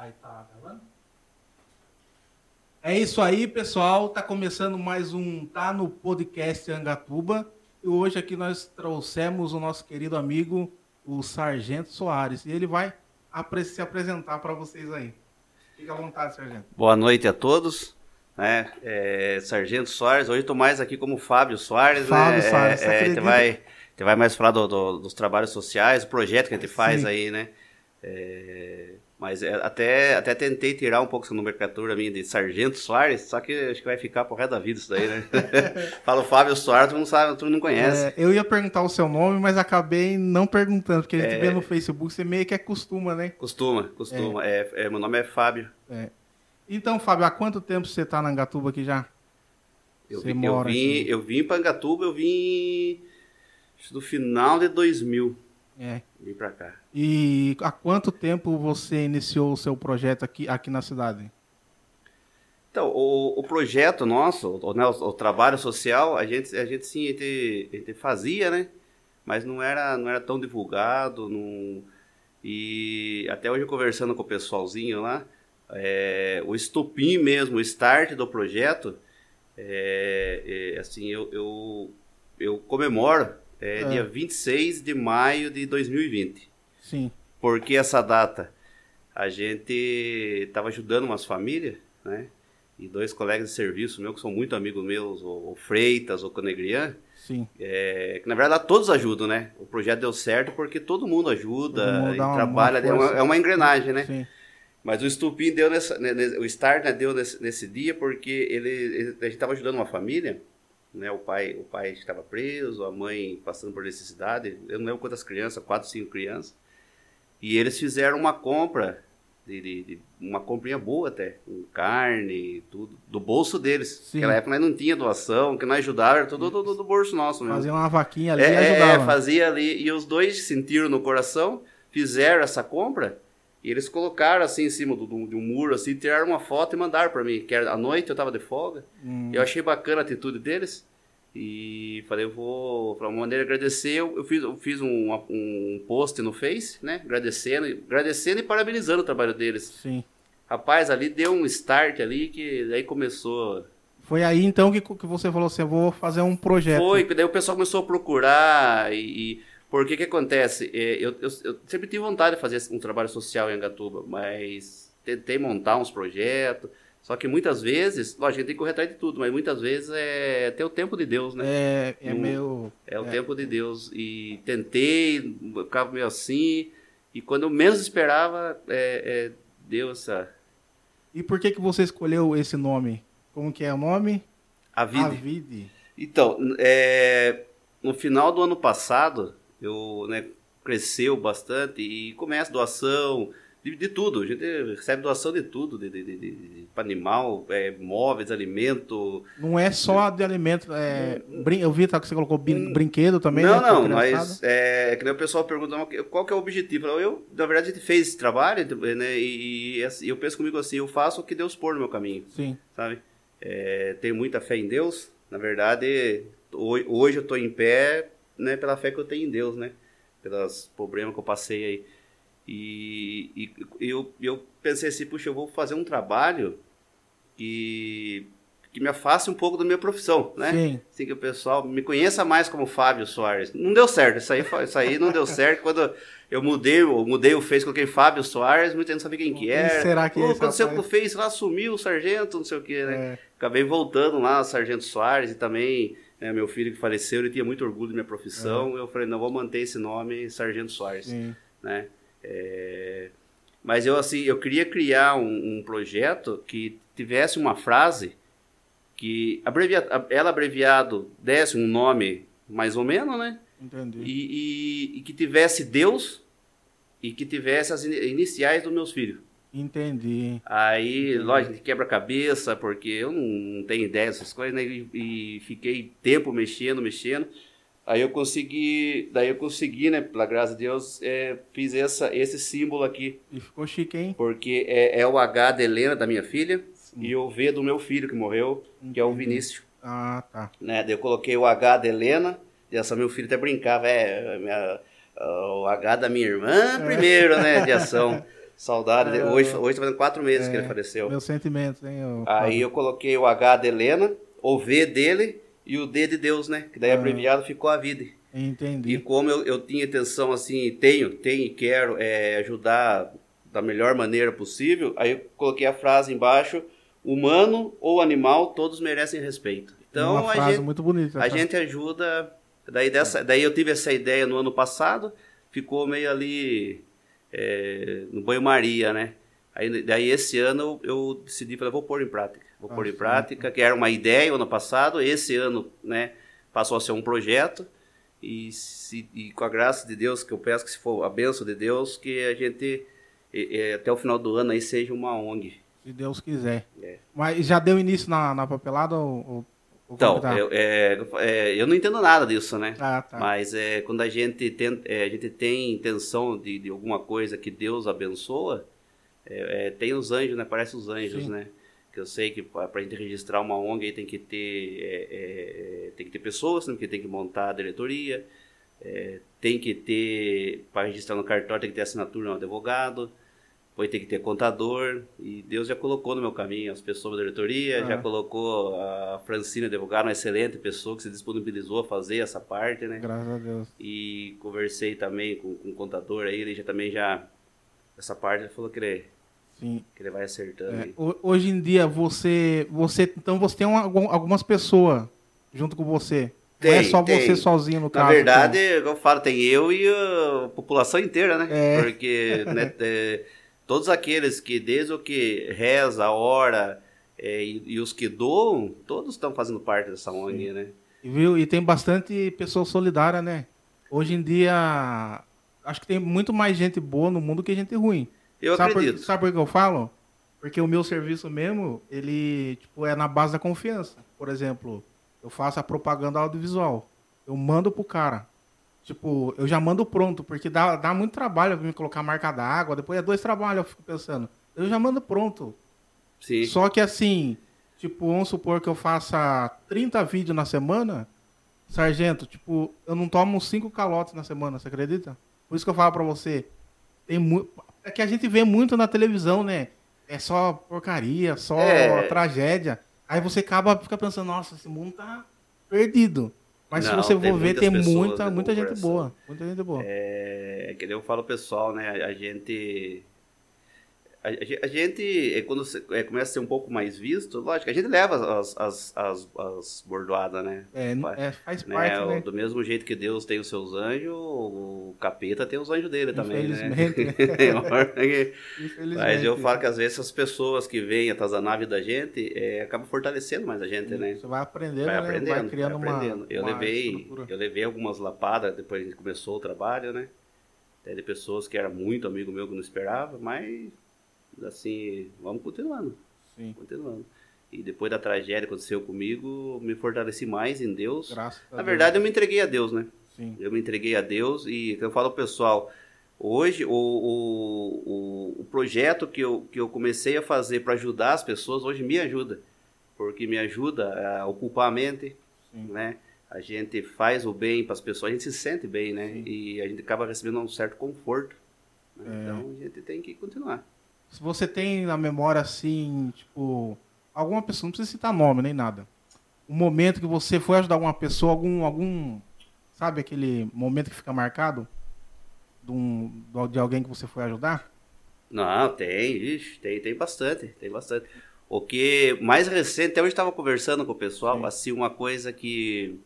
Aí tá gravando? É isso aí, pessoal. Tá começando mais um Tá no Podcast Angatuba. E hoje aqui nós trouxemos o nosso querido amigo, o Sargento Soares. E ele vai se apresentar para vocês aí. Fica à vontade, Sargento. Boa noite a todos. Né? É, Sargento Soares, hoje estou mais aqui como Fábio Soares. Fábio né? Soares, é, você é, vai, te vai mais falar do- do- dos trabalhos sociais, o projeto que a gente faz Sim. aí, né? É, mas é, até, até tentei tirar um pouco essa nomenclatura minha de Sargento Soares, só que acho que vai ficar pro resto da vida isso daí, né? Fala o Fábio Soares, tu não sabe, tu não conhece. É, eu ia perguntar o seu nome, mas acabei não perguntando, porque a gente É. vê no Facebook, você meio que acostuma, né? Costuma, costuma. É, é, meu nome é Fábio. Então, Fábio, há quanto tempo você tá na Angatuba aqui já? Eu, Você vim, eu, mora vim, aqui. eu vim para Angatuba, eu vim acho, do final de 2000. É. Vim pra cá. E há quanto tempo você iniciou o seu projeto aqui, aqui na cidade? Então, o, o projeto nosso, o, né, o, o trabalho social, a gente, a gente sim, a gente, a gente fazia, né? Mas não era, não era tão divulgado, não... E até hoje conversando com o pessoalzinho lá, é, o estopim mesmo, o start do projeto, é, é, assim, eu, eu, eu comemoro é, É. dia 26 de maio de 2020. Sim. Por que essa data? A gente estava ajudando umas famílias, né? E dois colegas de serviço meu, que são muito amigos meus, o Freitas, o Conegrian, Sim. é, que na verdade todos ajudam, né? O projeto deu certo porque todo mundo ajuda Todo mundo e uma- trabalha, uma é, uma, é uma engrenagem, né? Sim. Mas o estupim deu nessa, né, né, o start né, deu nesse, nesse dia porque ele, ele- a gente estava ajudando uma família, né? O pai, o pai estava preso, a mãe passando por necessidade, eu não lembro quantas crianças, quatro, cinco crianças, e eles fizeram uma compra de, de- de- uma comprinha boa até, com carne, tudo do bolso deles. Sim. Naquela época nós não tinha doação, que nós ajudava era tudo do, do- do bolso nosso mesmo. Fazia uma vaquinha ali É, e é, ajudava. fazia ali. E os dois sentiram no coração, fizeram essa compra. E eles colocaram assim em cima do, do- de um muro, assim, tiraram uma foto e mandaram para mim. Que era à noite eu tava de folga. Hum, Eu achei bacana a atitude deles. E falei, eu vou, para uma maneira de agradecer, eu, eu fiz, eu fiz um, um post no Face, né? Agradecendo, agradecendo e parabenizando o trabalho deles. Sim. Rapaz, ali deu um start ali que daí começou Foi aí então que, que você falou assim: eu vou fazer um projeto. Foi, que daí o pessoal começou a procurar e... e por que que acontece? É, eu, eu, eu sempre tive vontade de fazer um trabalho social em Angatuba, mas tentei montar uns projetos, só que muitas vezes, lógico, a gente tem que correr atrás de tudo, mas muitas vezes é ter o tempo de Deus, né? É, é Não- meio. É o É. tempo de Deus. E tentei, ficava meio assim, e quando eu menos esperava, é, é, deu essa... E por que, que você escolheu esse nome? Como que é o nome? A vida. Avide. Então, é, no final do ano passado, eu né, cresceu bastante e começa doação de, de tudo. A gente recebe doação de tudo, de, de, de, animal, é, móveis, alimento. Não é só de alimento. É, brin... Eu vi tá, que você colocou Hum. brinquedo também. não, né, não, mas é, que o pessoal pergunta "Mas qual que é o objetivo. Eu, na verdade, a gente fez esse trabalho né, e, e assim, eu penso comigo assim, eu faço o que Deus pôr no meu caminho. Sim. sabe? É, tenho muita fé em Deus. Na verdade, ho- hoje eu estou em pé, né, pela fé que eu tenho em Deus, né? Pelos problemas que eu passei aí. E, e eu, eu pensei assim, puxa, eu vou fazer um trabalho que, que me afaste um pouco da minha profissão, né? Sim. Assim que o pessoal me conheça mais como Fábio Soares. Não deu certo, isso aí, isso aí não deu certo. Quando eu mudei, eu mudei o Face, coloquei Fábio Soares, muita gente não sabia quem que Quem era. será que é Pô, esse aconteceu com o? Face lá, sumiu o sargento, não sei o que, né? É, Acabei voltando lá, o Sargento Soares, e também né, meu filho que faleceu, ele tinha muito orgulho da minha profissão. Eu falei, não, vou manter esse nome, Sargento Soares, sim. né? É, Mas eu, assim, eu queria criar um, um projeto que tivesse uma frase que, abrevia... ela abreviado, desse um nome mais ou menos, né? Entendi. E, e- e que tivesse Deus e que tivesse as ini- iniciais dos meus filhos. Entendi. Aí, lógico, de quebra-cabeça, porque eu não, tenho ideia dessas coisas, né? E, e fiquei tempo mexendo, mexendo. Aí eu consegui, daí eu consegui, né? Pela graça de Deus, é, fiz essa, esse símbolo aqui, E ficou chique, hein? porque é, é o H de Helena, da minha filha, Sim. e o V do meu filho que morreu, que é o Entendi. Vinícius. Ah, tá. Né? Daí eu coloquei o H de Helena, e essa meu filho até brincava, é, minha- o H da minha irmã primeiro, né? De ação. Saudade dele. Hoje, hoje tá fazendo quatro meses que ele faleceu. Meu sentimento, hein? eu- Aí eu coloquei o H de Helena, o V dele e o D de Deus, né? Que daí Ah. abreviado ficou a vida. E Entendi. como eu, eu tinha intenção, assim, tenho, tenho e quero é, ajudar da melhor maneira possível, aí eu coloquei a frase embaixo, humano ou animal, todos merecem respeito. Então Uma a frase gente, muito bonita. a essa. gente ajuda, daí, dessa, daí eu tive essa ideia no ano passado, ficou meio ali é, no banho-maria, né? Aí, daí esse ano eu, decidi, falei, vou pôr em prática. Vou Ah, pôr em sim. prática, que era uma ideia ano passado, esse ano, né, passou a ser um projeto. E, se- e com a graça de Deus, que eu peço que se for a benção de Deus, que a gente eh, eh, até o final do ano aí seja uma ONG. Se Deus quiser. É. Mas já deu início na, na papelada ou, ou- Então, eu, é, é, eu não entendo nada disso, né? Ah, tá. Mas é, quando a gente, tem, é, a gente tem intenção de, de alguma coisa que Deus abençoa, é, é, tem os anjos, né? Parece os anjos, Sim. né? Que eu sei que para a gente registrar uma ONG aí tem que ter, é, tem que ter pessoas, né? porque tem que montar a diretoria, tem que ter, para registrar no cartório, tem que ter assinatura de um advogado, depois tem que ter contador, e Deus já colocou no meu caminho as pessoas da diretoria, Ah. já colocou a Francina advogada, uma excelente pessoa que se disponibilizou a fazer essa parte, né? Graças a Deus. E conversei também com, com o contador aí, ele já também já, essa parte, ele falou que ele, Sim. que ele vai acertando. É, hoje em dia, você, você. Então você tem uma- algum- algumas pessoas junto com você. Não é Tem, só tem. você sozinho, no Na caso. verdade, eu falo, tem eu e a população inteira, né? É. Porque né, todos aqueles que, desde o que reza, ora, é, e, e os que doam, todos estão fazendo parte dessa ONG, né? E, viu? E tem bastante pessoa solidária, né? Hoje em dia, acho que tem muito mais gente boa no mundo que gente ruim. Eu sabe acredito. Por, sabe por que eu falo? Porque o meu serviço mesmo, ele tipo, é na base da confiança. Por exemplo, eu faço a propaganda audiovisual. Eu mando pro cara. Tipo, eu já mando pronto, porque dá, dá muito trabalho me colocar marca d'água. Depois é dois trabalhos, eu fico pensando. Eu já mando pronto. Sim. Só que assim, tipo, vamos supor que eu faça 30 vídeos na semana, sargento, tipo, eu não tomo uns 5 calotes na semana, você acredita? Por isso que eu falo pra você, tem muito. É que a gente vê muito na televisão, né? É só porcaria, só É. tragédia. Aí você acaba fica pensando, nossa, esse mundo tá perdido. Mas Não, se você for ver, tem muita, muita gente coração. boa. Muita gente boa. É, que nem eu falo pessoal, né? A gente. A, a ge- a gente, é, quando é, começa a ser um pouco mais visto, lógico, a gente leva as, as, as, as bordoadas, né? É, é, faz né? parte, né? Do mesmo jeito que Deus tem os seus anjos, o capeta tem os anjos dele também, né? Infelizmente. Mas eu falo que às vezes essas pessoas que vêm atazanar a vida da gente é, acabam fortalecendo mais a gente, né? Você vai aprendendo, vai né? aprendendo, vai criando vai aprendendo. uma. eu uma levei, estrutura. eu levei algumas lapadas depois que começou o trabalho, né? Até de pessoas que era muito amigo meu que não esperava, mas assim, vamos continuando, Sim, continuando. E depois da tragédia que aconteceu comigo, me fortaleci mais em Deus. graças Na verdade, eu me entreguei a Deus, né? Sim. Eu me entreguei a Deus e eu falo pro pessoal, hoje o, o, o, o projeto que eu, que eu comecei a fazer para ajudar as pessoas, hoje me ajuda. Porque me ajuda a ocupar a mente, Sim. né? A gente faz o bem para as pessoas, a gente se sente bem, né? Sim. E a gente acaba recebendo um certo conforto. né? É. Então a gente tem que continuar. Se você tem na memória, assim, tipo, alguma pessoa, não precisa citar nome nem nada. Um momento que você foi ajudar alguma pessoa, algum, algum, sabe aquele momento que fica marcado? De, um, de alguém que você foi ajudar? Não, tem, ixi, tem, tem bastante, tem bastante. O que mais recente, até hoje estava conversando com o pessoal, Sim. assim, uma coisa que,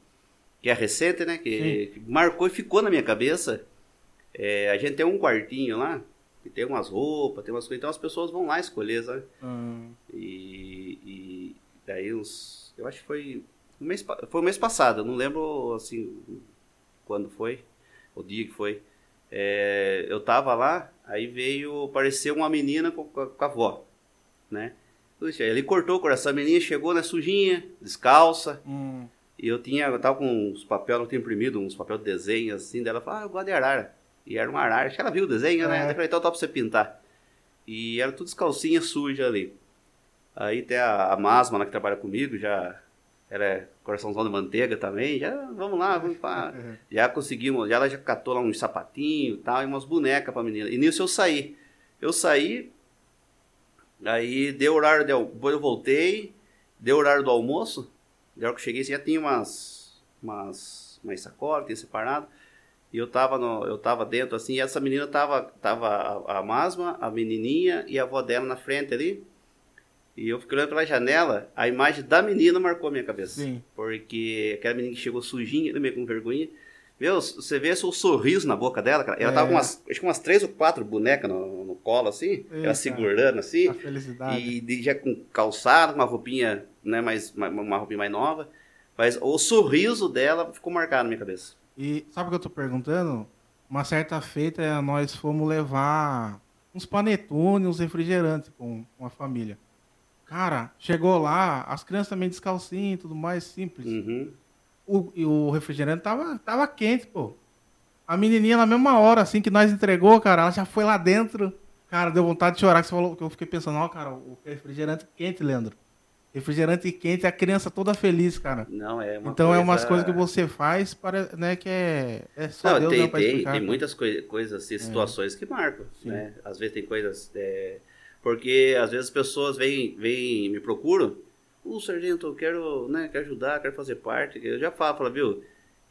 que é recente, né? Que, que marcou e ficou na minha cabeça. É, a gente tem um quartinho lá, que tem umas roupas, tem umas coisas, então as pessoas vão lá escolher, sabe? Hum, E, e daí uns. Eu acho que foi. Um mês, foi o mês passado, eu não lembro assim quando foi, o dia que foi. É, eu tava lá, aí veio aparecer uma menina com, com a- com a avó, né? Puxa, ele cortou o coração, a menina chegou, né, sujinha, descalça, hum, e eu tinha, eu tava com uns papéis, eu tinha imprimido uns papéis de desenho assim, dela falou, ah, eu gosto de arara. E era uma arara, acho que ela viu o desenho, né? É. Eu falei, então tá pra você pintar. E era tudo calcinha suja ali. Aí tem a, a Masma lá que trabalha comigo, já ela é coraçãozão de manteiga também, já vamos lá, vamos pá. Já conseguimos, já ela já catou lá uns sapatinhos e tal, e umas bonecas pra menina. E nisso eu saí. Eu saí, aí deu horário, de, depois eu voltei, deu horário do almoço, da hora que eu cheguei já tinha umas, umas, umas sacolas, tinha separado, e eu tava, no, eu tava dentro assim, e essa menina tava, tava a, a Masma, a menininha e a avó dela na frente ali, e eu fiquei olhando pela janela, a imagem da menina marcou a minha cabeça. Sim. Porque aquela menina que chegou sujinha, meio com vergonha. Meu, você vê o sorriso na boca dela, cara. Ela É. tava com umas, acho que umas três ou quatro bonecas no, no colo, assim. Ela segurando, assim. A felicidade. E já com calçado, uma roupinha, né, mais, uma, uma roupinha mais nova. Mas o sorriso dela ficou marcado na minha cabeça. E sabe o que eu tô perguntando? Uma certa feita, nós fomos levar uns panetone, uns refrigerantes com com a família. Cara, chegou lá, as crianças também descalcinhas e tudo mais, simples. Uhum. O, e o refrigerante tava, tava quente, pô. A menininha, na mesma hora, assim, que nós entregou, cara, ela já foi lá dentro. Cara, deu vontade de chorar, que você falou, que eu fiquei pensando, ó, cara, o refrigerante quente, Leandro. Refrigerante quente, a criança toda feliz, cara. Não, é uma então coisa... é umas coisas que você faz para, né, que é, é só Não, Deus tem, né, tem, explicar. tem cara. muitas coi coisas, assim, situações que marcam, Sim. né? Às vezes tem coisas... é, Porque às vezes as pessoas vêm, vêm me procuram, o sargento, eu quero, né, quero ajudar, quero fazer parte. Eu já falo, falo, viu,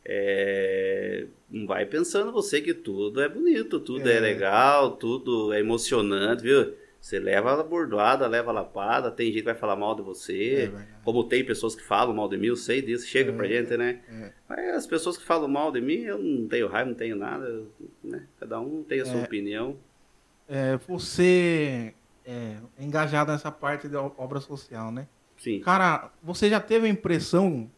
é, não vai pensando você que tudo é bonito, tudo é, É. legal, tudo é emocionante, viu? Você leva a bordoada, leva a lapada, tem gente que vai falar mal de É você, verdade. como tem pessoas que falam mal de mim, eu sei disso, chega É. pra gente, né? É. Mas as pessoas que falam mal de mim, eu não tenho raiva, não tenho nada, né? Cada um tem a sua É. opinião. É, você é engajado nessa parte da obra social, né? Sim. Cara, você já teve a impressão.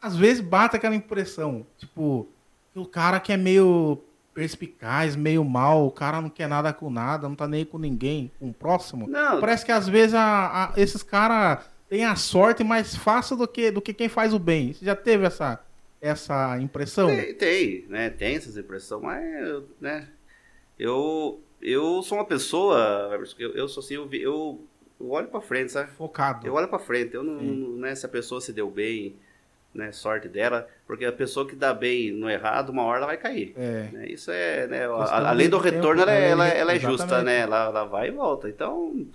Às vezes bate aquela impressão, tipo, que o cara que é meio perspicaz, meio mal, o cara não quer nada com nada, não tá nem com ninguém, com o próximo. Não, Parece que às vezes a- a- esses caras têm a sorte mais fácil do que, do que quem faz o bem. Você já teve essa, essa impressão? tem, tem, né? Tem essas impressões, mas, né? Eu, eu sou uma pessoa, eu, eu sou assim, eu, eu, eu olho pra frente, sabe? Focado. Eu olho pra frente, eu não, não- né, se a pessoa se deu bem, né, sorte dela, porque a pessoa que dá bem no errado, uma hora ela vai cair. É. né? Isso é, né, a- além do retorno, ela, é- né? ela, ela é justa, né? Ela, ela vai e volta. Então,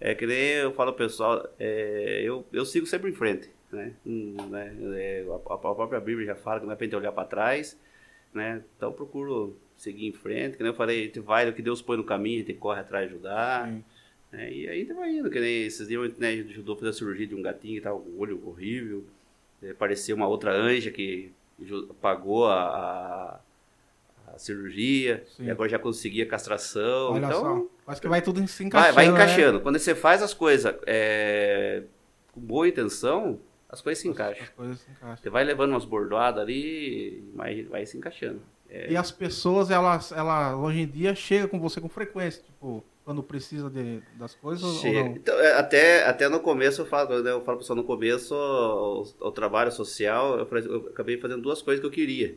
é que nem eu falo pessoal, é, eu, eu sigo sempre em frente, né? Hum, né? É, a, a própria Bíblia já fala que não é pra gente olhar para trás, né? Então, eu procuro seguir em frente, que nem eu falei, a gente vai no que Deus põe no caminho, a gente corre atrás de ajudar, Sim. né? E aí a gente vai indo, que nem esses dias né, a gente ajudou a fazer a cirurgia de um gatinho que tava com o olho horrível, é, apareceu uma outra anja que pagou a, a, a cirurgia, Sim. e agora já conseguia castração. Olha então, só. Acho que vai tudo se vai, encaixando. vai né? encaixando. Quando você faz as coisas é, com boa intenção, as coisas se As- encaixam. As coisas se encaixam. Você vai levando umas bordoadas ali, mas vai se encaixando. É, E as pessoas, elas, elas hoje em dia chegam com você com frequência, tipo, quando precisa de, das coisas? Então, é, até, até no começo eu falo, né, eu falo pessoal no começo, o, o trabalho social, eu, eu acabei fazendo duas coisas que eu queria,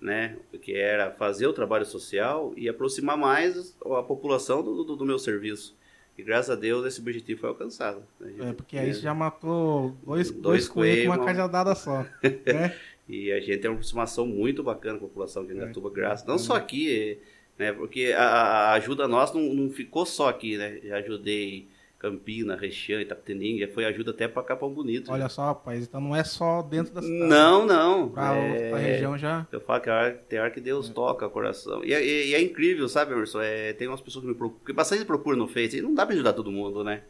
né? Que era fazer o trabalho social e aproximar mais a população do, do, do meu serviço. E graças a Deus esse objetivo foi alcançado. né? É, porque aí você já matou dois, Dois dois coelhos com uma cajadada só. né? E a gente tem uma aproximação muito bacana com a população de É. Indatuba, graças. Não só aqui, né? Porque a, a ajuda nossa não, não ficou só aqui, né? Já ajudei Campina, Rexião, Itapetininga, foi ajuda até para Capão Bonito. Olha só, rapaz, então não é só dentro da cidade. Não, não. Pra, É, pra região já. Eu falo que a hora- tem hora que Deus toca o coração. E, é- e- e é incrível, sabe, Emerson? É, tem umas pessoas que me procuram, porque bastante procura no Face, e não dá pra ajudar todo mundo, né?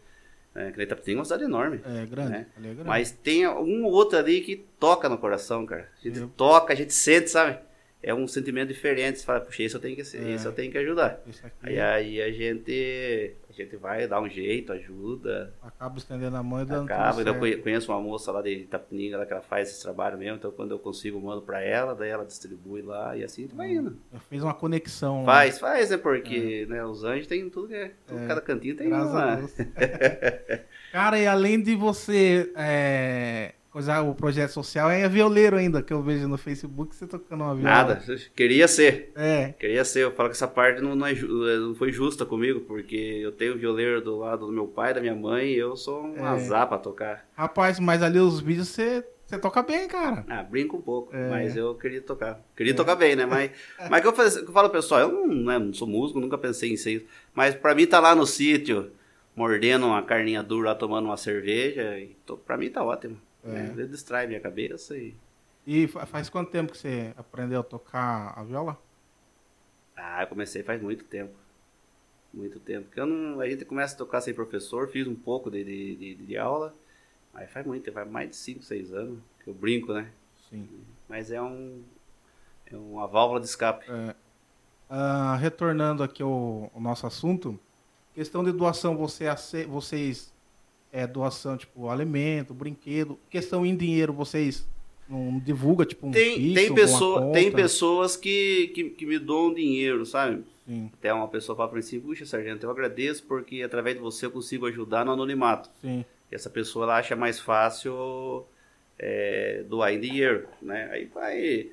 É, que Itapetininga é uma cidade enorme. É grande. né? é grande. Mas tem um ou outro ali que toca no coração, cara. A gente toca, a gente sente, sabe? É um sentimento diferente. Você fala, puxa, esse eu tenho que, É. esse eu tenho que ajudar. Isso aqui Aí, aí a gente a gente vai dar um jeito, ajuda, acaba estendendo a mão e dando acaba. tudo Eu certo. conhe- conheço uma moça lá de Itapetininga, lá que ela faz esse trabalho mesmo, então quando eu consigo eu mando pra ela, daí ela distribui lá e assim vai indo. Já fez uma conexão. Faz, faz, né? Porque né, os anjos tem tudo que é. tudo- É. Cada cantinho tem Graças. Deus. Cara, e além de você é, coisar o projeto social, é violeiro ainda, que eu vejo no Facebook, você tocando uma viola. Nada, queria ser. É, Queria ser, eu falo que essa parte não, não, é ju- não foi justa comigo, porque eu tenho violeiro do lado do meu pai, da minha mãe, e eu sou um É. azar pra tocar. rapaz, mas ali os vídeos você Você toca bem, cara. Ah, brinco um pouco, é. mas eu queria tocar. Queria é. tocar bem, né? Mas, mas que eu, falo, eu falo, pessoal, eu não, né, não, sou músico, nunca pensei em ser isso. Mas pra mim tá lá no sítio, mordendo uma carninha dura, tomando uma cerveja, e tô, pra mim tá ótimo. É. Né? Distrai minha cabeça e... E faz quanto tempo que você aprendeu a tocar a viola? Ah, eu comecei faz muito tempo. Muito tempo. Porque eu não, a gente começa a tocar sem professor, fiz um pouco de, de, de, de aula, mas faz muito, faz mais de 5, 6 anos que eu brinco, né? Sim. Mas é um é uma válvula de escape. É, uh, retornando aqui ao, ao, nosso assunto, questão de doação, você vocês é doação tipo alimento, brinquedo, questão em dinheiro, vocês não divulga tipo um tem tem pessoa tem pessoas que, que, que me doam dinheiro, sabe? Sim. Até uma pessoa fala para mim assim, puxa, sargento, eu agradeço porque através de você eu consigo ajudar no anonimato. Sim. E essa pessoa ela acha mais fácil é, doar em dinheiro, né? Aí vai...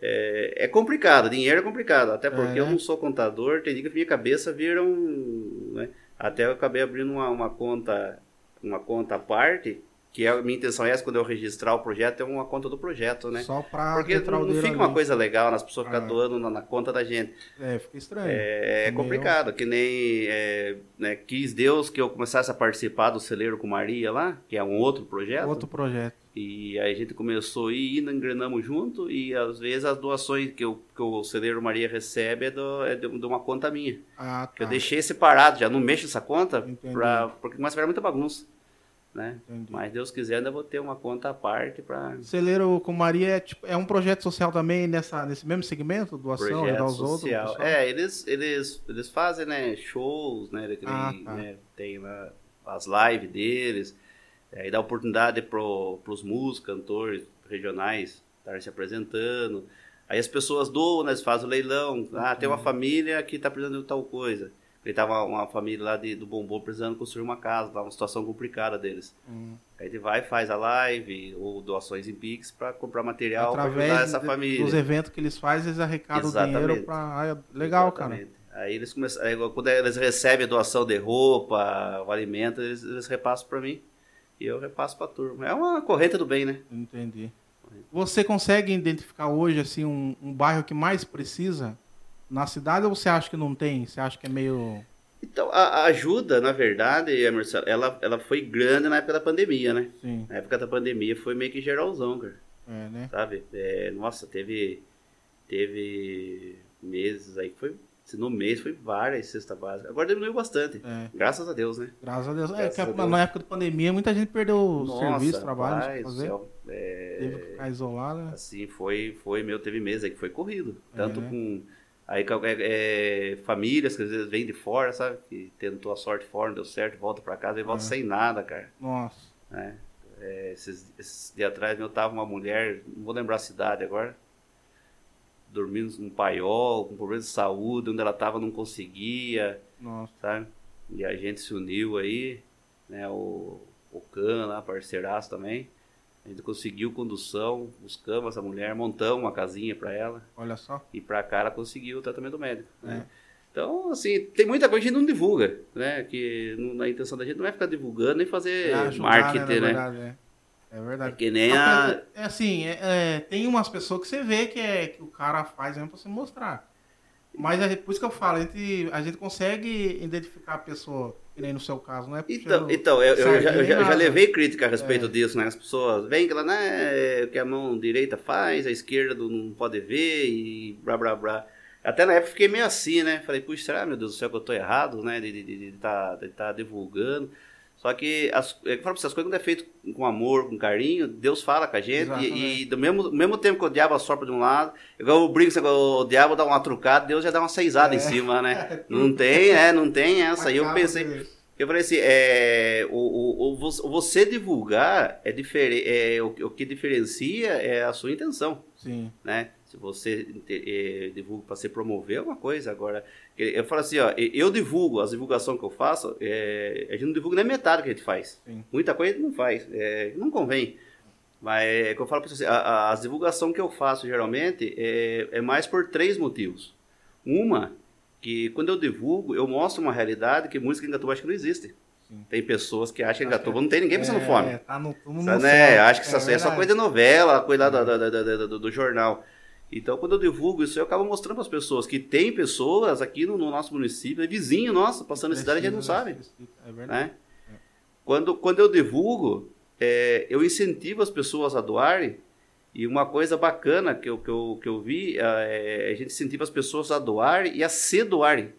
É, é, complicado, dinheiro é complicado, até porque é. eu não sou contador, tem dia que minha cabeça vira um... Né? Até eu acabei abrindo uma, uma conta uma conta à parte que é a minha intenção é essa, quando eu registrar o projeto, é uma conta do projeto, né? Só pra Porque não, não fica ali. uma coisa legal nas pessoas ficarem ah. doando na, na, conta da gente. É, fica estranho. É, é complicado, que nem é, né, quis Deus que eu começasse a participar do Celeiro com Maria lá, que é um outro projeto. Outro projeto. E aí a gente começou a ir, engrenamos junto, e às vezes as doações que, eu, que o Celeiro Maria recebe é, do, é de, de, uma conta minha. Ah, tá. Que eu deixei separado, já não mexo essa conta, pra, porque começa a virar muita bagunça né? Entendi. Mas Deus quiser, ainda vou ter uma conta à parte para. Celeiro com Maria é, tipo, é um projeto social também nessa, nesse mesmo segmento, doação, projeto aos social. outros? É, eles, eles, eles fazem né, shows, né? Tem, ah, tá. né, tem lá as lives deles, aí dá oportunidade para os músicos, cantores regionais estarem se apresentando. Aí as pessoas doam, né, fazem o leilão. Ah, tem uma família que está precisando de tal coisa. Ele tava uma família lá de, do Bombom precisando construir uma casa, tá uma situação complicada deles. Hum. Aí ele vai, faz a live ou doações em Pix para comprar material para ajudar essa família. Dos eventos que eles fazem, eles arrecadam Exatamente. dinheiro para. Ah, é legal, Exatamente. cara. Aí eles começam, aí, quando eles recebem a doação de roupa, o alimento, eles, eles repassam para mim e eu repasso para a turma. É uma corrente do bem, né? Entendi. Você consegue identificar hoje assim um, um bairro que mais precisa na cidade ou você acha que não tem? Você acha que é meio. Então, a, ajuda, na verdade, Emerson, ela, ela foi grande na época da pandemia, né? Sim. Na época da pandemia foi meio que geralzão, cara. É, né? Sabe? É, nossa, teve. Teve meses aí que foi. No mês foi várias cestas básicas. Agora diminuiu bastante. É. Graças a Deus, né? Graças a Deus. É, Graças é, a, na época da pandemia muita gente perdeu nossa, serviço, trabalho. Pai, fazer. Céu, é... Teve que ficar isolado, né? Assim, foi, foi, meu, teve meses aí que foi corrido. Tanto né? com Aí é, é, famílias que às vezes vêm de fora, sabe? Que tentou a sorte fora, não deu certo, volta para casa e volta é. sem nada, cara. Nossa. É, é, esses, esses dias atrás eu tava uma mulher, não vou lembrar a cidade agora, dormindo num paiol, com problemas de saúde, onde ela tava não conseguia, Nossa. sabe? E a gente se uniu aí, né? O, o Can lá, parceiraço também. A gente conseguiu condução, buscamos essa mulher, montamos uma casinha para ela. Olha só. E para cá ela conseguiu o tratamento médico. Né? É. Então, assim, tem muita coisa que a gente não divulga, né? Que não, a intenção da gente não é ficar divulgando nem fazer é ajudar, marketing, né? Verdade, né? É. é verdade. É que nem a... É assim, é, é, tem umas pessoas que você vê que, é, que o cara faz mesmo pra você mostrar. Mas é por isso que eu falo, a gente, a gente consegue identificar a pessoa, que nem no seu caso, não é Então, então eu, eu, já, eu, já, já levei crítica a respeito é. disso, né? As pessoas vêm que ela, né, que a mão direita faz, a esquerda não pode ver e blá blá blá. Até na época fiquei meio assim, né? Falei, puxa, será, meu Deus do céu, que eu tô errado, né? De estar de, de, de tá, de tá divulgando. Só que, as, é que eu falo pra você, as coisas quando é feito com amor, com carinho, Deus fala com a gente. E, e, do mesmo, mesmo tempo que o diabo assopra de um lado, igual o brinco, o diabo dá uma trucada, Deus já dá uma seisada é. em cima, né? Não tem, é, não tem essa. Aí eu pensei, eu falei assim, é, o, o, o, você divulgar é diferente, é, o, o que diferencia é a sua intenção. Sim. Né? Se você é, divulga para se promover é uma coisa. Agora, eu falo assim, ó, eu divulgo, as divulgações que eu faço, é, a gente não divulga nem metade que a gente faz. Sim. Muita coisa a gente não faz, é, não convém. Mas é que eu falo para você, a, a, divulgação que eu faço geralmente é, é mais por três motivos. Uma, que quando eu divulgo, eu mostro uma realidade que música em Gatuba acho que não existe. Sim. Tem pessoas que acham que Gatuba não tem ninguém passando é, fome. Tá no, no Sabe, né? Acho que é, isso é só coisa de novela, coisa do, do, do, do, jornal. Então, quando eu divulgo isso, eu acabo mostrando para as pessoas que tem pessoas aqui no, no nosso município, é vizinho nosso, passando necessidade, a gente não sabe. É verdade. Né? É. Quando, quando eu divulgo, é, eu incentivo as pessoas a doarem. E uma coisa bacana que eu, que eu, que eu vi, é, a gente incentiva as pessoas a doarem e a se doarem.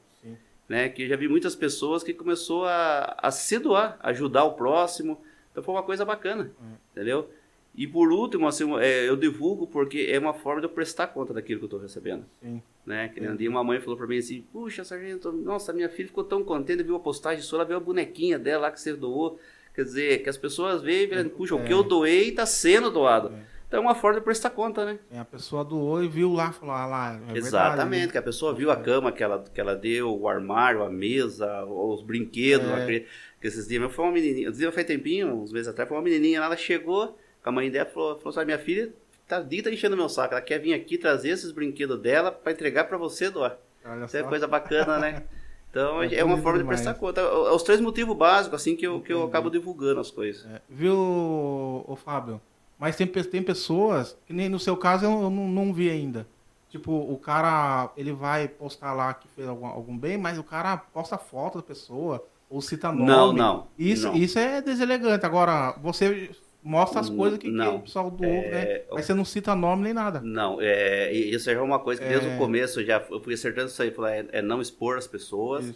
Né? Que eu já vi muitas pessoas que começou a, a se doar, ajudar o próximo. Então foi uma coisa bacana, hum. entendeu? E por último, assim, é, eu divulgo porque é uma forma de eu prestar conta daquilo que eu estou recebendo. Sim. Né? Que um dia uma mãe falou para mim assim, puxa, sargento, nossa, minha filha ficou tão contente, viu a postagem sua, ela viu a bonequinha dela lá que você doou. Quer dizer, que as pessoas veem e falam, puxa, é. o que eu doei está sendo doado. É. Então é uma forma de prestar conta, né? É, a pessoa doou e viu lá, falou ah, lá. É Exatamente, verdade, que a pessoa viu a é. cama que ela, que ela deu, o armário, a mesa, os brinquedos. É. que esses dias, foi uma menininha, faz tempinho, uns meses atrás, foi uma menininha, ela chegou, a mãe dela falou, falou assim, minha filha tá dita enchendo meu saco, ela quer vir aqui trazer esses brinquedos dela para entregar para você doar. Isso é é coisa bacana, né? Então é, é uma forma demais. de prestar conta. É os três motivos básicos, assim, que eu, que eu acabo divulgando as coisas. É. Viu, o Fábio? Mas tem, tem pessoas, que nem no seu caso eu não, não vi ainda. Tipo, o cara, ele vai postar lá que fez algum, algum bem, mas o cara posta foto da pessoa, ou cita nome. Não, não. Isso, não. isso é deselegante. Agora, você mostra as coisas que, que o pessoal doou, é... né? Mas você não cita nome nem nada. Não, é, isso é uma coisa que desde é... o começo já eu fui acertando isso aí, falar, é, é não expor as pessoas.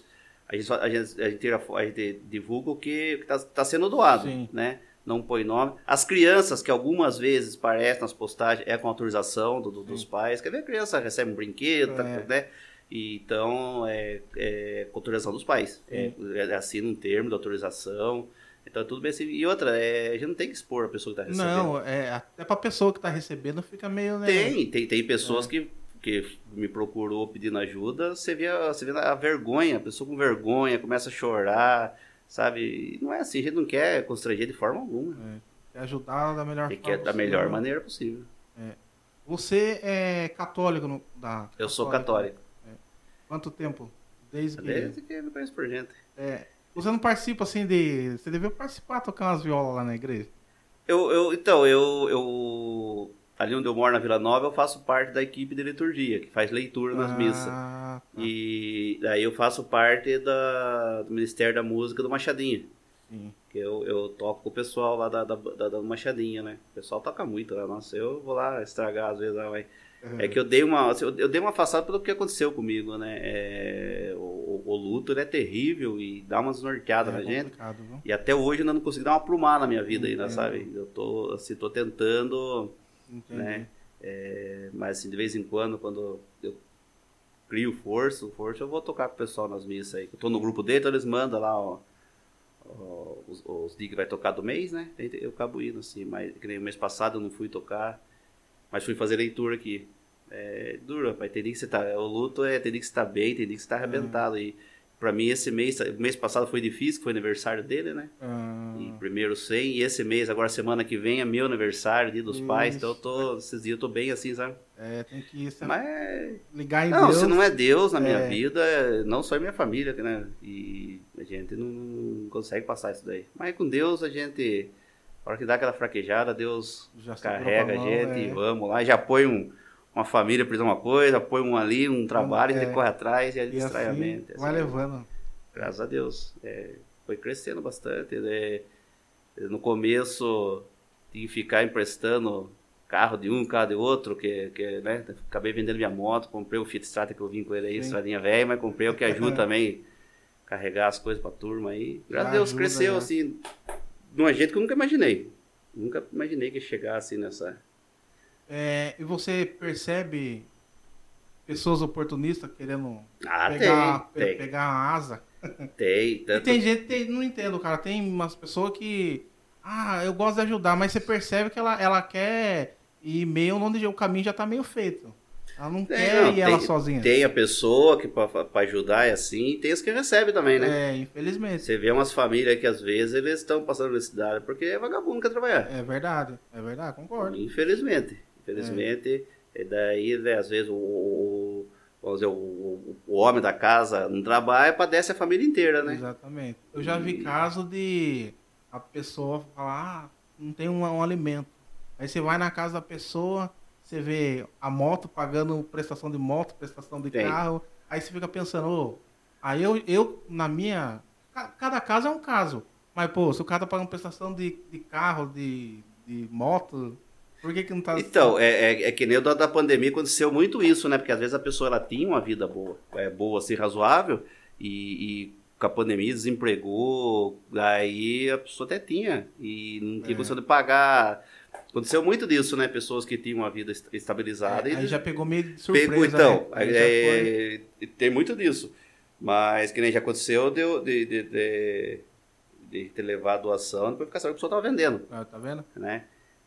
A gente, a, gente, a, gente, a gente divulga o que está tá sendo doado, Sim. né? Não põe nome. As crianças, que algumas vezes aparecem nas postagens, é com autorização do, do, dos pais. Quer ver a criança recebe um brinquedo, tá, é. né? então, é, é com autorização dos pais. É, é, assina um termo de autorização. Então é tudo bem assim. E outra, é, a gente não tem que expor a pessoa que está recebendo. Não, é, até para a pessoa que está recebendo fica meio. Né? Tem, tem, tem pessoas é. que, que me procurou pedindo ajuda, você vê, você vê a vergonha, a pessoa com vergonha, começa a chorar, sabe? Não é assim, a gente não quer constranger de forma alguma. É, quer ajudar da melhor forma. Quer da melhor maneira possível. É. Você é católico no, da. Eu sou católico. É. Quanto tempo? Desde que. Desde que eu me conheço por gente. É. Você não participa assim de. Você devia participar, tocar umas violas lá na igreja? Eu, eu, então, eu, eu. Ali onde eu moro, na Vila Nova, eu faço parte da equipe de liturgia, que faz leitura nas ah, missas. Tá. E daí eu faço parte da, do Ministério da Música do Machadinha. Sim. Que eu, eu toco com o pessoal lá da, da, da, da Machadinha, né? O pessoal toca muito lá. Nossa, eu vou lá estragar às vezes lá, mas Uhum. É que eu dei uma, assim, eu dei uma afastada pelo que aconteceu comigo, né? É, o, o, luto é terrível e dá umas norteadas é na gente. Viu? E até hoje eu ainda não consegui dar uma plumada na minha vida ainda, sabe? Eu tô, assim, tô tentando, Entendi. né? É, mas assim, de vez em quando, quando eu crio força, força eu vou tocar com o pessoal nas missas aí. Eu tô no grupo dele, então eles mandam lá, ó, ó os, os que vai tocar do mês, né? Eu acabo indo assim, mas que nem o mês passado eu não fui tocar. Mas fui fazer leitura aqui. É duro, rapaz. Tem dia que você tá. O luto é tem dia que você tá bem, tem dia que você tá arrebentado. Uhum. E pra mim, esse mês, mês passado foi difícil, que foi aniversário dele, né? Uhum. E primeiro 100. E esse mês, agora semana que vem, é meu aniversário, dia dos pais. Então eu tô, esses dias eu tô bem assim, sabe? É, tem que isso, Mas, ligar em não, Deus. se não é Deus na minha é. vida, não só em minha família, né? E a gente não, não consegue passar isso daí. Mas com Deus a gente a hora que dá aquela fraquejada, Deus já carrega a, mão, gente é. e vamos lá. Já põe um, uma família para uma coisa, põe um ali, um trabalho, é. e corre atrás e é distrai assim, a mente. Vai assim, levando. Graças a Deus. É, foi crescendo bastante. Né? No começo, tinha que ficar emprestando carro de um, carro de outro, que, que né? Acabei vendendo minha moto, comprei o Fiat Strata que eu vim com ele aí, Sim. estradinha velha, mas comprei o que ajuda também carregar as coisas pra turma aí. Graças a Deus, ajuda, cresceu né? assim de um jeito que eu nunca imaginei. Nunca imaginei que chegasse nessa. É, e você percebe pessoas oportunistas querendo ah, pegar, tem, tem. pegar a asa? Tem, tanto... E tem gente que não entendo, cara. Tem umas pessoas que. Ah, eu gosto de ajudar, mas você percebe que ela, ela quer ir meio onde o caminho já está meio feito. Ela não tem, quer não, ir tem, ela sozinha. Tem a pessoa que para ajudar é assim, e tem os que recebem também, né? É, infelizmente. Você vê umas famílias que às vezes eles estão passando necessidade porque é vagabundo que quer trabalhar. É verdade, é verdade, concordo. Infelizmente. Infelizmente, é. daí, né, às vezes, o, o, vamos dizer, o, o, homem da casa não trabalha, padece a família inteira, né? Exatamente. Eu já vi caso de a pessoa falar, ah, não tem um, um alimento. Aí você vai na casa da pessoa, você vê a moto pagando prestação de moto, prestação de carro. Aí você fica pensando, ô, aí eu, eu, na minha. ca- Cada caso é um caso. Mas, pô, se o cara tá pagando prestação de, de carro, de, de moto, por que, que não tá. Então, é, é, é que nem o da, da pandemia aconteceu muito isso, né? Porque às vezes a pessoa ela tinha uma vida boa, é, boa assim, razoável, e, e com a pandemia desempregou, aí a pessoa até tinha, e não tinha É. condição de pagar. Aconteceu muito disso, né? Pessoas que tinham uma vida est- estabilizada É, e aí já pegou meio de surpresa. pegou, então. né? Aí já foi- é, tem muito disso. Mas que nem já aconteceu de, de, de, de, de ter levado a doação, depois ficar sabendo que a pessoa estava vendendo Ah, Tá vendo? né?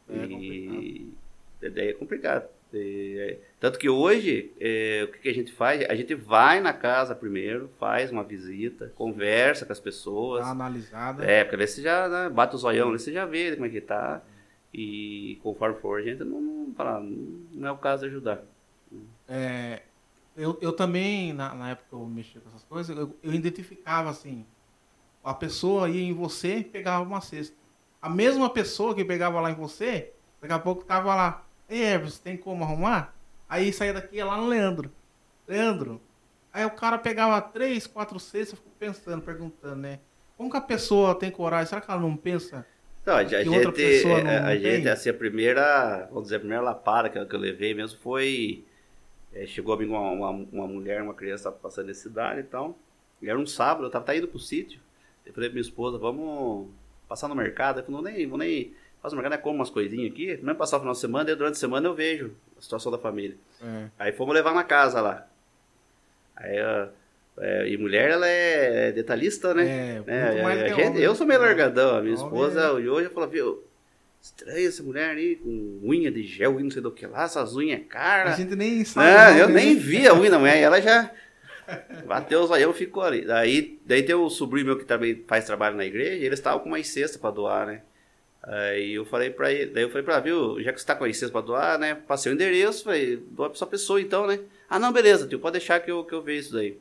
É e daí é complicado. E, é, tanto que hoje, é, o que, que a gente faz? A gente vai na casa primeiro, faz uma visita, conversa com as pessoas. Dá uma analisada. É, pra ver se já né, bate o zoião ali, você já vê como é que tá. E conforme for, a gente não, não, fala, não é o caso de ajudar. É, eu, eu também, na, na época que eu mexia com essas coisas, eu, eu identificava assim, a pessoa ia em você e pegava uma cesta. A mesma pessoa que pegava lá em você, daqui a pouco tava lá, ei, Everson, tem como arrumar? Aí saía daqui ia lá no Leandro. Leandro. Aí o cara pegava três, quatro cestas, eu fico pensando, perguntando, né? Como que a pessoa tem coragem? Será que ela não pensa? Não, a, Que outra gente, pessoa não- a, não gente, tem? assim, a primeira, vamos dizer, a primeira lapada que, eu- que eu levei mesmo foi, é, chegou a mim uma, uma, uma mulher, uma criança passando necessidade e tal, e era um sábado, eu tava tá indo pro sítio, eu falei pra minha esposa, vamos passar no mercado, falou, não, nem, vou nem, faço no mercado, né, como umas coisinhas aqui, não é passar o final de semana, daí durante a semana eu vejo a situação da família. É, Aí fomos levar na casa lá. Aí, ó, é, e mulher, ela é detalhista, né? é, muito É, a gente- eu sou meio largadão, a minha Homem esposa é- olhou e falou, viu, estranha essa mulher aí, com unha de gel e não sei do que lá, essas unhas A caras. gente nem sabe. Não, eu nem né? vi a unha da mulher, e ela já bateu os olhão e ficou ali. Daí, daí tem o sobrinho meu que também faz trabalho na igreja, e eles estavam com mais cesta pra doar, né? Aí eu falei pra ele, daí eu falei pra ela, viu, já que você tá com a cesta pra doar, né? Passei o endereço, falei, doa pra sua pessoa então, né? Ah, não, beleza, tio, pode deixar que eu, que eu vejo isso daí.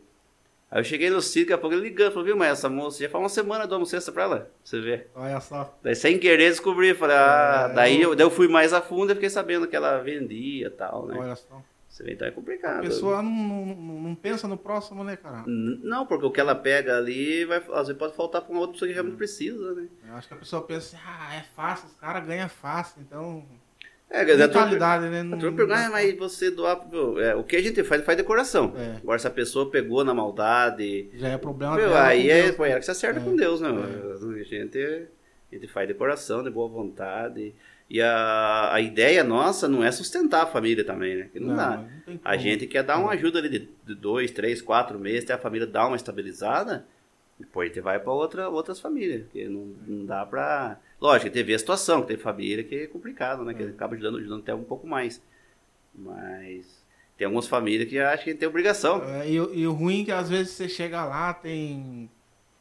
Aí eu cheguei no sítio, daqui a pouco ele ligando, falou, viu, mas essa moça já faz uma semana doando cesta pra ela, pra você ver. Olha só. Daí sem querer descobri, falei, ah, É, daí, eu- eu, daí eu fui mais a fundo e fiquei sabendo que ela vendia e tal, né? Olha só. Você vê, então é A complicado. pessoa não, não, não- pensa no próximo, né, cara? Não, porque o que ela pega ali, vai, às vezes pode faltar pra uma outra pessoa que realmente precisa, né? Eu acho que a pessoa pensa assim, ah, é fácil, os caras ganham fácil, então. É, a turma- Mentalidade, né? a Não, turma pergunta, ah, mas você doar. É, o que a gente faz, faz decoração. É. Agora, se a pessoa pegou na maldade, Já é problema meu, dela. aí é, Deus. ela que se acerta É. com Deus, né? A, gente, a gente faz decoração de boa vontade. E a, a ideia nossa não é sustentar a família também, né? Que não, dá. não A gente quer dar uma ajuda ali de, de dois, três, quatro meses, até a família dar uma estabilizada. Depois a gente vai para outra, outras famílias. Porque não, não dá pra. Lógico, teve a situação, que tem família que é complicado, né? Que acaba ajudando, ajudando até um pouco mais. Mas tem algumas famílias que acham que tem obrigação. É, e, e o ruim é que às vezes você chega lá, tem,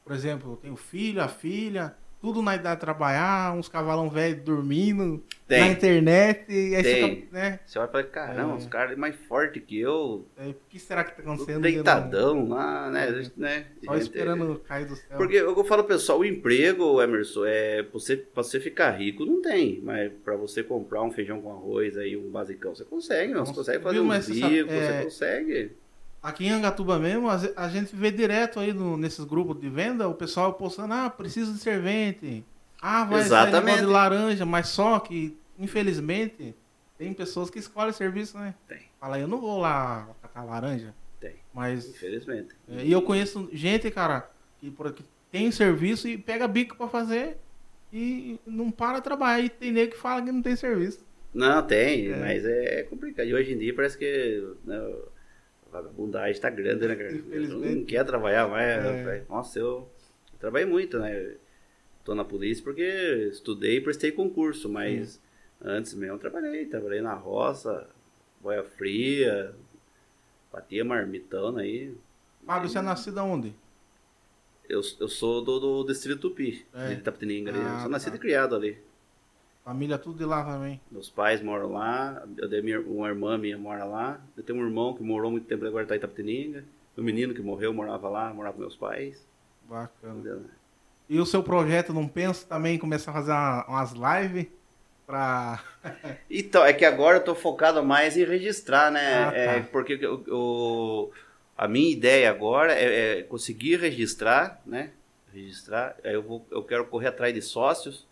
por exemplo, tem o filho, a filha, tudo na idade de trabalhar, uns cavalão velho dormindo Tem. na internet, e aí Tem. você né? Você vai falar, caramba, É. os caras mais fortes que eu, é, O que será que tá acontecendo? deitadão lá, né? né? Só esperando cair do céu. Porque eu falo, pessoal, o emprego, Emerson, é você, pra você ficar rico não tem, mas pra você comprar um feijão com arroz aí, um basicão, você consegue, não? Você consegue fazer viu, um bico, você é, consegue. Aqui em Angatuba mesmo, a gente vê direto aí no- nesses grupos de venda, o pessoal postando, ah, preciso de servente. Ah, vai Exatamente. de laranja, mas só que, infelizmente, tem pessoas que escolhem serviço, né? Tem. Fala, eu não vou lá catar laranja. Tem, Mas. infelizmente. é, e eu conheço gente, cara, que, aqui tem serviço e pega bico pra fazer e não para de trabalhar. E tem nego que fala que não tem serviço. Não, tem, É. mas é complicado. E hoje em dia parece que né, a vagabundagem tá grande, né, cara? Não quer trabalhar mais. É. Nossa, eu trabalhei muito, né? Tô na polícia porque estudei e prestei concurso, mas antes mesmo eu trabalhei. Trabalhei na roça, boia fria, batia marmitona aí. Fábio, você é nascido aonde? Eu, eu sou do, do Distrito Tupi, É. de Itapetininga. Ah, Eu sou nascido tá. e criado ali. Família tudo de lá também. Meus pais moram lá, eu tenho minha, uma irmã minha mora lá, eu tenho um irmão que morou muito tempo agora está em Itapetininga, o menino que morreu morava lá, morava com meus pais. Bacana. Entendeu? E o seu projeto não pensa também em começar a fazer uma- umas lives pra. Então, é que agora eu tô focado mais em registrar, né? Ah, tá. É, porque o, o- a minha ideia agora é, é conseguir registrar, né? Registrar. Aí eu, vou, eu quero correr atrás de sócios,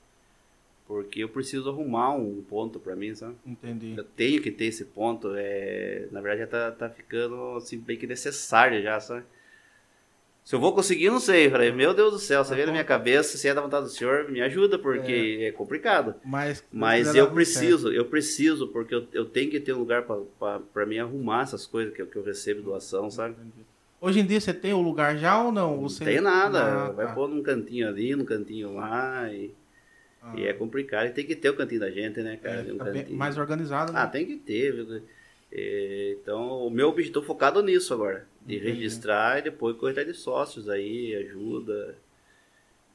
porque eu preciso arrumar um ponto para mim, sabe? Entendi. Eu tenho que ter esse ponto. É, na verdade, já tá, tá ficando assim, bem que necessário já, sabe? Se eu vou conseguir, não sei. Falei, meu Deus do céu, você vê na minha cabeça, se é da vontade do senhor, me ajuda, porque é, complicado. Mas, Mas eu preciso, eu preciso, porque eu, eu tenho que ter um lugar para mim arrumar essas coisas que, eu- que eu recebo doação, certo. sabe? Entendi. Hoje em dia você tem o lugar já ou não? Não Você... tem nada. Ah, Vai tá. pôr num cantinho ali, num cantinho lá. E, Ah, e é complicado. E tem que ter o cantinho da gente, né, cara? é, Um tá bem mais organizado, né? Ah, tem que ter. É, então, o meu objetivo, tô focado nisso agora. De Entendi. registrar e depois correr de sócios aí, ajuda.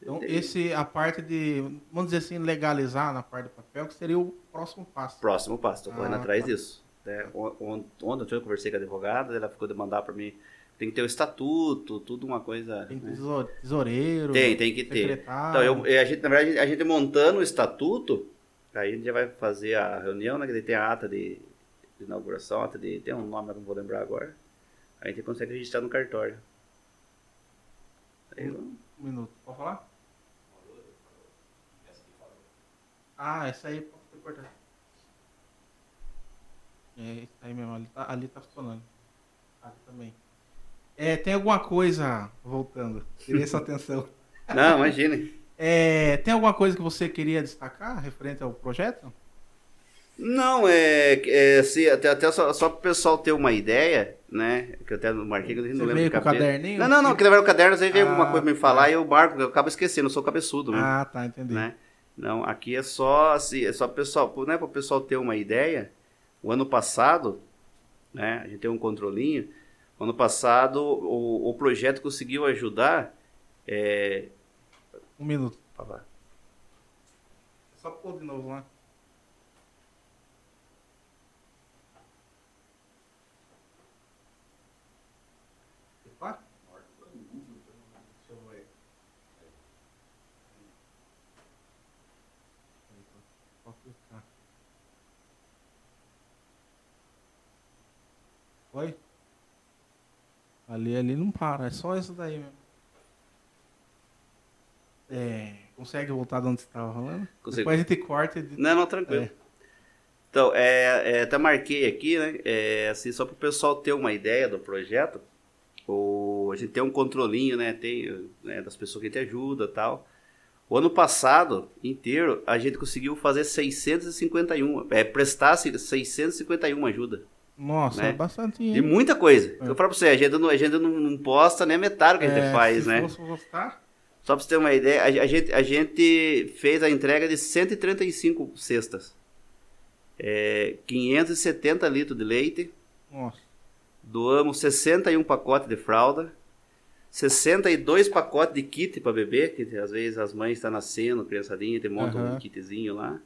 Então, Tem- esse, a parte de, vamos dizer assim, legalizar na parte do papel, que seria o próximo passo. Próximo passo, tô correndo Ah, atrás tá. disso. É, on- on- ontem eu conversei com a advogada, ela ficou de mandar para mim. Tem que ter o estatuto, tudo uma coisa. Tem né? tesou- tesoureiro. Tem, tem que ter. Então, eu, a gente, na verdade, a gente montando o estatuto, aí a gente já vai fazer a reunião, né? Que tem a ata de, de inauguração, ata de. Tem um nome que eu não vou lembrar agora. Aí a gente consegue registrar no cartório. Aí, eu- Um minuto. Pode falar? Ah, essa aí pode cortar. É, isso aí mesmo, ali tá, ali tá funcionando. Ali também. É, tem alguma coisa, voltando, queria sua atenção. Não, imagine. É, tem alguma coisa que você queria destacar referente ao projeto? Não, é, é assim, até, até só, só para o pessoal ter uma ideia, né? Que eu até marquei, que eu não Você lembro com o caderninho? Não, não, não, que levar o caderno, às vezes vem alguma Ah, coisa pra me falar e eu marco, eu acabo esquecendo, eu sou cabeçudo, né? Ah, tá, entendi. né? Não, aqui é só assim, é só pessoal, né, para o pessoal ter uma ideia. O ano passado, né, a gente tem um controlinho. Ano passado o, o projeto conseguiu ajudar é, Um minuto. fala. Só pôr de novo lá. Opa. Deixa eu ver. Oi? Ali, ali não para, é só isso daí mesmo. É, consegue voltar de onde você estava falando? Consigo. Depois a gente corta e Não, não, tranquilo. É. Então, é, é, até marquei aqui, né? É, assim, só para o pessoal ter uma ideia do projeto. O, a gente tem um controlinho, né? Tem, né, das pessoas que te ajuda e tal. O ano passado inteiro, a gente conseguiu fazer 651, é, prestar 651 ajuda. Nossa, né? é bastante. De muita coisa. É. Eu falo pra você, a gente não, a gente não, não posta nem metade do que a gente É, faz, se né? fosse postar, Só pra você ter uma ideia, a, a gente, a gente fez a entrega de 135 cestas. É, 570 litros de leite, nossa. doamos 61 pacotes de fralda, 62 pacotes de kit para bebê, que às vezes as mães estão nascendo, criançadinha, tem monta Aham. um kitzinho lá.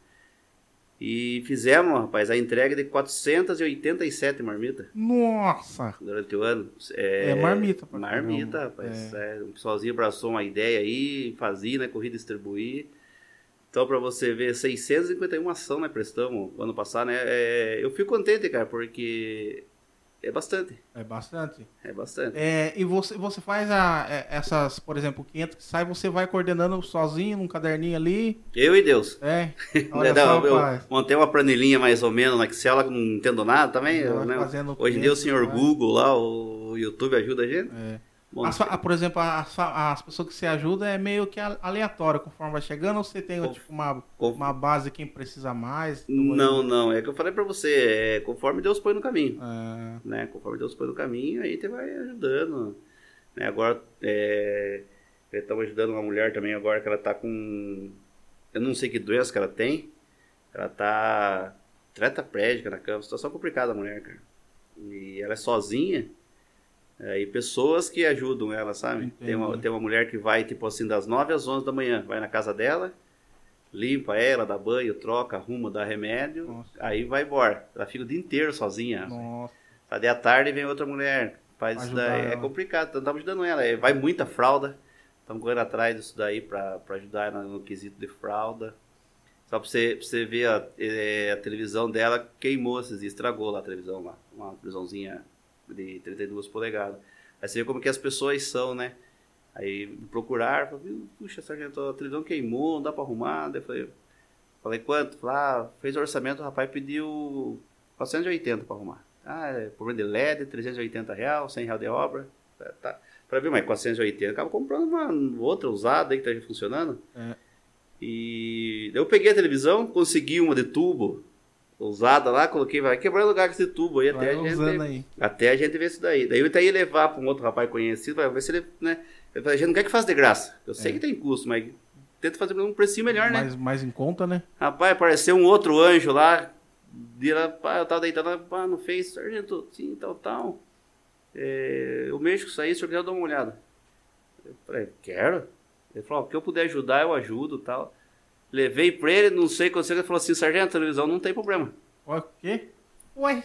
E fizemos, rapaz, a entrega de 487 marmitas Nossa! durante o ano. É marmita pra Marmita, rapaz. É, o pessoalzinho abraçou uma ideia aí, fazia, né? Corrida distribuir. Então, para você ver, 651 ação, né? Prestamos ano passado, né? É, eu fico contente, cara, porque é bastante. É bastante. É bastante. É, e você, você faz a, é, essas, por exemplo, 500 que sai, você vai coordenando sozinho num caderninho ali. Eu e Deus. É. Olha Não, só, eu pai. montei uma planilhinha mais ou menos no Excel, que não entendo nada também. Vai né? Hoje em dia o 500, senhor vai. Google lá, o YouTube ajuda a gente. É. Bom, fa- por exemplo, as, pessoas que você ajuda é meio que aleatório, conforme vai chegando, ou você tem tipo, uma, conf- uma base quem precisa mais? Não, não, é que eu falei pra você, é conforme Deus põe no caminho. É, né? Conforme Deus põe no caminho, aí você vai ajudando. Né? Agora, é, estamos ajudando uma mulher também agora que ela tá com, eu não sei que doença que ela tem, ela tá tetraplégica na cama, situação complicada a mulher, cara. E ela é sozinha, é, e pessoas que ajudam ela, sabe? Tem uma, tem uma mulher que vai, tipo assim, das 9 às 11 da manhã, vai na casa dela, limpa ela, dá banho, troca, arruma, dá remédio, Nossa. aí vai embora. Ela fica o dia inteiro sozinha. Nossa. Aí à tarde vem outra mulher, faz isso daí. É ela. complicado, então estamos ajudando ela. É, Vai muita fralda, estamos correndo atrás disso daí para ajudar ela no quesito de fralda. Só pra você, pra você ver, a, é, a televisão dela queimou esses estragou lá a televisão lá. Uma televisãozinha de 32 polegadas. Aí você vê como que as pessoas são, né? Aí me procuraram, falaram, puxa, sargento, a televisão queimou, não dá pra arrumar. Daí falei, falei quanto? Falei, ah, fez o orçamento, o rapaz pediu 480 pra arrumar. Ah, é problema de LED, 380 real, 100 real de obra. Tá, tá. Falei, viu, mas 480, acaba comprando uma outra usada aí que tá funcionando. É. E eu peguei a televisão, consegui uma de tubo usada lá, coloquei, vai quebrando lugar com esse tubo aí até Vai a gente. aí. Até a gente ver isso daí. Daí eu até ia levar para um outro rapaz conhecido, vai ver se ele, né? Eu falei, a gente não quer que faça de graça. Eu sei É. que tem custo, mas tenta fazer um precinho melhor, né? mais, mais em conta, né? Rapaz, apareceu um outro anjo lá. E ela, pá, eu tava deitado pá, no Face, sargento, sim, tal, tal. É, o mês que sair, o senhor quiser dar uma olhada. Eu falei, quero. Ele falou, o que eu puder ajudar, eu ajudo tal. Levei pra ele, não sei quando ele falou assim, sargento, a televisão não tem problema. Ué, o quê? Ué.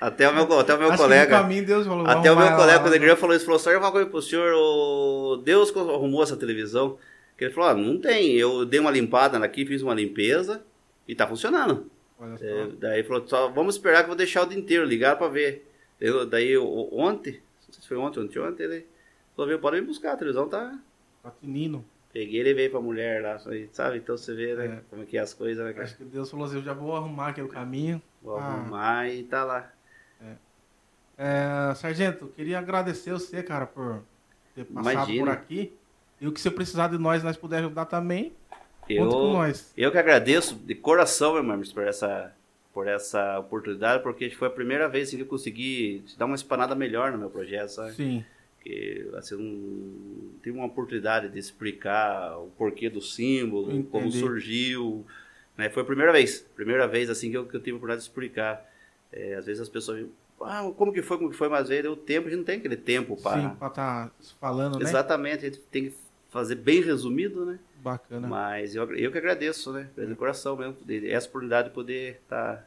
Até o meu, até o meu acho colega. caminho Deus falou, Até o meu lá, colega, lá, quando ele falou isso, falou, só eu uma coisa pro senhor, o Deus arrumou essa televisão. Que ele falou, ah, não tem, eu dei uma limpada aqui, fiz uma limpeza e tá funcionando. Olha só. É, daí ele falou, só vamos esperar que eu vou deixar o dia inteiro, ligar pra ver. Eu, daí eu- ontem, não sei se foi ontem, ontem, ontem, ele falou, viu, pode me buscar, a televisão tá... Patinino. Peguei ele veio pra mulher lá, sabe? Então você vê, né, É. como é que é as coisas, né, cara? Acho que Deus falou assim, eu já vou arrumar aqui o caminho. Vou Ah. arrumar e tá lá. É, Sargento, queria agradecer você, cara, por ter passado Imagina. por aqui. E o que você precisar de nós, nós puder ajudar também, Eu, conta com nós. Eu que agradeço de coração, meu irmão, por essa, por essa oportunidade, porque foi a primeira vez assim, que eu consegui dar uma espanada melhor no meu projeto, sabe? Sim, Porque assim, não tive uma oportunidade de explicar o porquê do símbolo, Entendi. como surgiu. Né? Foi a primeira vez, primeira vez assim que eu, que eu tive a oportunidade de explicar. É, às vezes as pessoas ah, como que foi, como que foi, mas às vezes o tempo, a gente não tem aquele tempo para... sim, pra estar falando, né? Exatamente, a gente tem que fazer bem resumido, né? Bacana. Mas eu, eu que agradeço, né? De coração mesmo, essa oportunidade de poder tá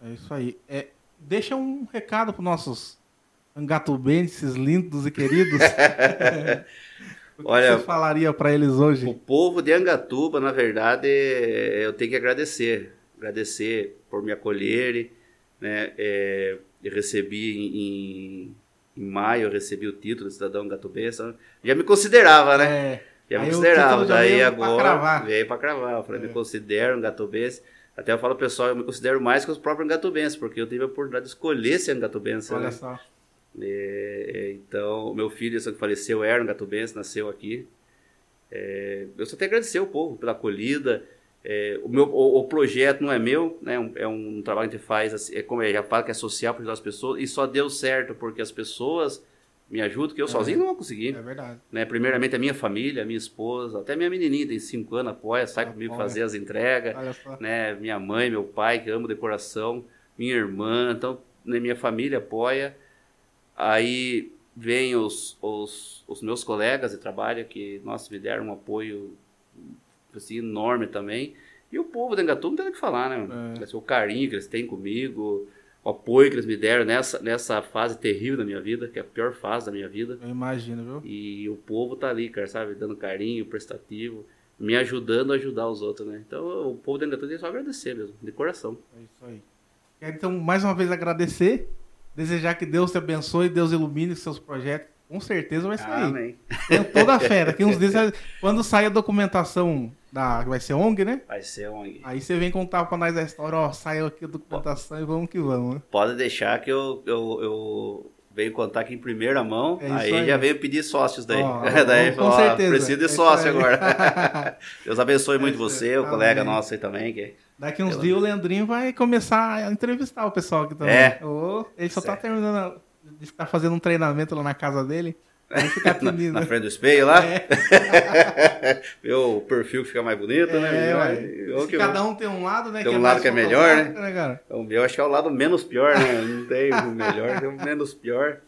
estar. É isso aí. É, deixa um recado para nossos angatubenses lindos e queridos. o que Olha, você falaria para eles O hoje? povo de Angatuba, na verdade, eu tenho que agradecer. Agradecer por me acolherem. Né? É, eu recebi em, em, maio, eu recebi o título de cidadão angatubense. Já me considerava, né? É, Já me Aí o considerava. Daí veio pra agora cravar. veio pra cravar. Eu falei, É. me considero um angatubense. Até eu falo pessoal, eu me considero mais que os próprios angatubenses, porque eu tive a oportunidade de escolher ser angatubense. olha né? só. É, é, então, meu filho, que faleceu, era um gatubense, nasceu aqui. É, eu só tenho que agradecer o povo pela acolhida. É, o, meu, o, o projeto não é meu, né? é um- é um trabalho que a gente faz, assim, é como eu já falo, que é social para ajudar as pessoas, e só deu certo porque as pessoas me ajudam, que eu É. sozinho não vou conseguir. É verdade. Né? Primeiramente a minha família, a minha esposa, até minha menininha tem 5 anos, apoia, sai comigo Apoia. fazer as entregas né? Minha mãe, meu pai, que amo de coração, minha irmã, então né, minha família apoia. Aí vem os, os, os meus colegas de trabalho que, nossa, me deram um apoio assim, enorme também. E o povo de Engatu não tem o que falar, né? É. Assim, O carinho que eles têm comigo, o apoio que eles me deram nessa, nessa fase terrível da minha vida, que é a pior fase da minha vida. Eu imagino, viu? E o povo tá ali, cara, sabe? Dando carinho, prestativo, me ajudando a ajudar os outros, né? Então o povo da Engatu tem só agradecer mesmo, de coração. É isso aí. Quero, então, mais uma vez agradecer, desejar que Deus te abençoe, Deus ilumine seus projetos. Com certeza vai sair. Amém. Tenho toda a fé. Daqui uns dias, quando sair a documentação da. Vai ser ONG, né? Vai ser um. Aí você vem contar pra nós a história, ó, saiu aqui a documentação e vamos que vamos, né? Pode deixar que eu, eu, eu venho contar aqui em primeira mão. É aí, aí. já venho pedir sócios daí. Ó, daí com falou, ó, certeza. preciso É de isso sócio agora. Deus abençoe muito É isso você, o colega Amém. nosso aí também. Que... Daqui uns dias o Leandrinho vai começar a entrevistar o pessoal aqui também. É. Ô, ele só tá Certo. terminando, de estar fazendo um treinamento lá na casa dele. Ficar Na, tinindo. na frente do espelho lá, É, o perfil que fica mais bonito, né? é, Melhor. Eu Se que- cada um tem um lado, né? Tem um lado mais que é melhor, né? cara? O meu acho que é o lado menos pior, né? Não tem o melhor, tem o menos pior.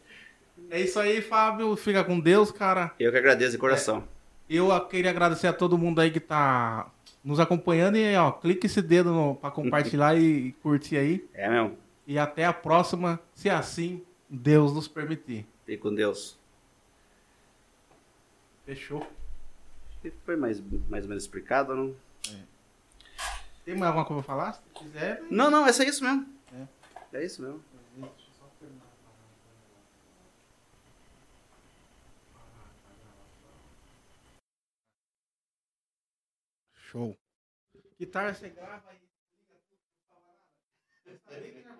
É isso aí, Fábio. Fica com Deus, cara. Eu que agradeço de coração. Eu ah, queria agradecer a todo mundo aí que tá nos acompanhando e ó, clique esse dedo pra compartilhar e curtir aí. É mesmo. E até a próxima, se assim Deus nos permitir. Fique com Deus. Fechou. Foi mais, mais ou menos explicado, não? Tem mais alguma coisa pra falar? Se quiser. Não, não, é só isso mesmo. É. É isso mesmo. Show. Guitarra você grava e liga tudo. Não fala nada.